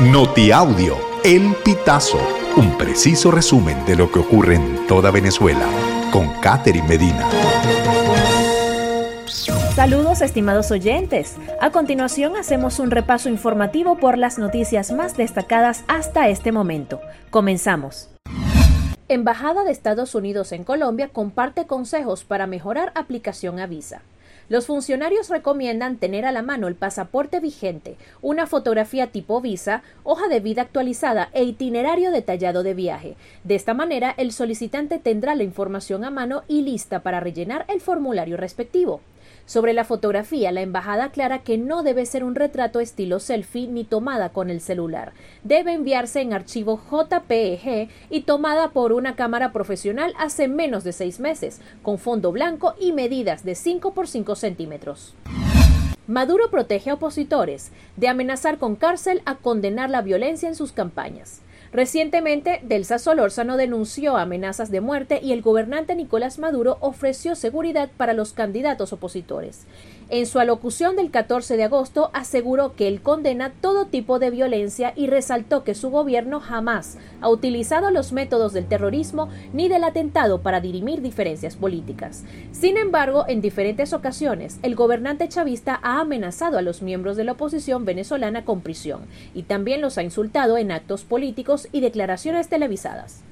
Notiaudio, El Pitazo, un preciso resumen de lo que ocurre en toda Venezuela, con Catherine Medina. Saludos estimados oyentes. A continuación hacemos un repaso informativo por las noticias más destacadas hasta este momento. Comenzamos. Embajada de Estados Unidos en Colombia comparte consejos para mejorar aplicación a visa. Los funcionarios recomiendan tener a la mano el pasaporte vigente, una fotografía tipo visa, hoja de vida actualizada e itinerario detallado de viaje. De esta manera, el solicitante tendrá la información a mano y lista para rellenar el formulario respectivo. Sobre la fotografía, la embajada aclara que no debe ser un retrato estilo selfie ni tomada con el celular. Debe enviarse en archivo JPEG y tomada por una cámara profesional hace menos de seis meses, con fondo blanco y medidas de 5 por 5 centímetros. Maduro protege a opositores de amenazar con cárcel a condenar la violencia en sus campañas. Recientemente, Delsa Solórzano denunció amenazas de muerte y el gobernante Nicolás Maduro ofreció seguridad para los candidatos opositores. En su alocución del 14 de agosto aseguró que él condena todo tipo de violencia y resaltó que su gobierno jamás ha utilizado los métodos del terrorismo ni del atentado para dirimir diferencias políticas. Sin embargo, en diferentes ocasiones, el gobernante chavista ha amenazado a los miembros de la oposición venezolana con prisión y también los ha insultado en actos políticos y declaraciones televisadas.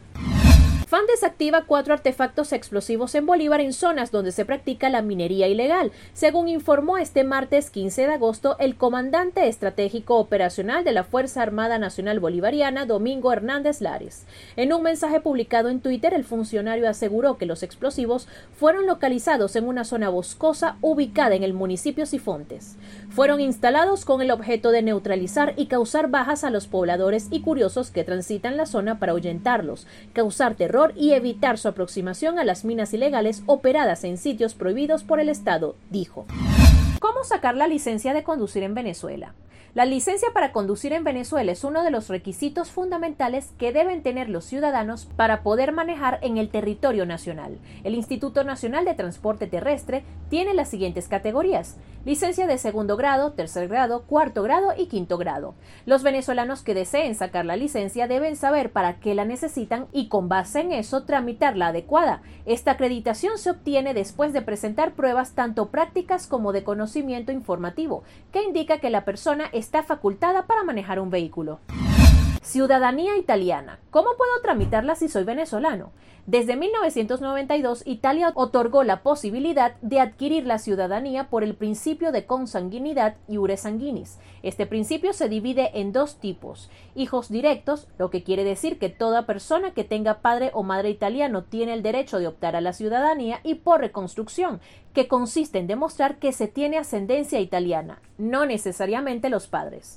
FAN desactiva cuatro artefactos explosivos en Bolívar en zonas donde se practica la minería ilegal, según informó este martes 15 de agosto el comandante estratégico operacional de la Fuerza Armada Nacional Bolivariana, Domingo Hernández Lares. En un mensaje publicado en Twitter, el funcionario aseguró que los explosivos fueron localizados en una zona boscosa ubicada en el municipio Sifontes. Fueron instalados con el objeto de neutralizar y causar bajas a los pobladores y curiosos que transitan la zona para ahuyentarlos, causar terror y evitar su aproximación a las minas ilegales operadas en sitios prohibidos por el Estado, dijo. ¿Cómo sacar la licencia de conducir en Venezuela? La licencia para conducir en Venezuela es uno de los requisitos fundamentales que deben tener los ciudadanos para poder manejar en el territorio nacional. El Instituto Nacional de Transporte Terrestre tiene las siguientes categorías. Licencia de segundo grado, tercer grado, cuarto grado y quinto grado. Los venezolanos que deseen sacar la licencia deben saber para qué la necesitan y con base en eso tramitar la adecuada. Esta acreditación se obtiene después de presentar pruebas tanto prácticas como de conocimiento informativo, que indica que la persona está facultada para manejar un vehículo. Ciudadanía italiana. ¿Cómo puedo tramitarla si soy venezolano? Desde 1992, Italia otorgó la posibilidad de adquirir la ciudadanía por el principio de consanguinidad iure sanguinis. Este principio se divide en dos tipos: hijos directos, lo que quiere decir que toda persona que tenga padre o madre italiano tiene el derecho de optar a la ciudadanía, y por reconstrucción, que consiste en demostrar que se tiene ascendencia italiana, no necesariamente los padres.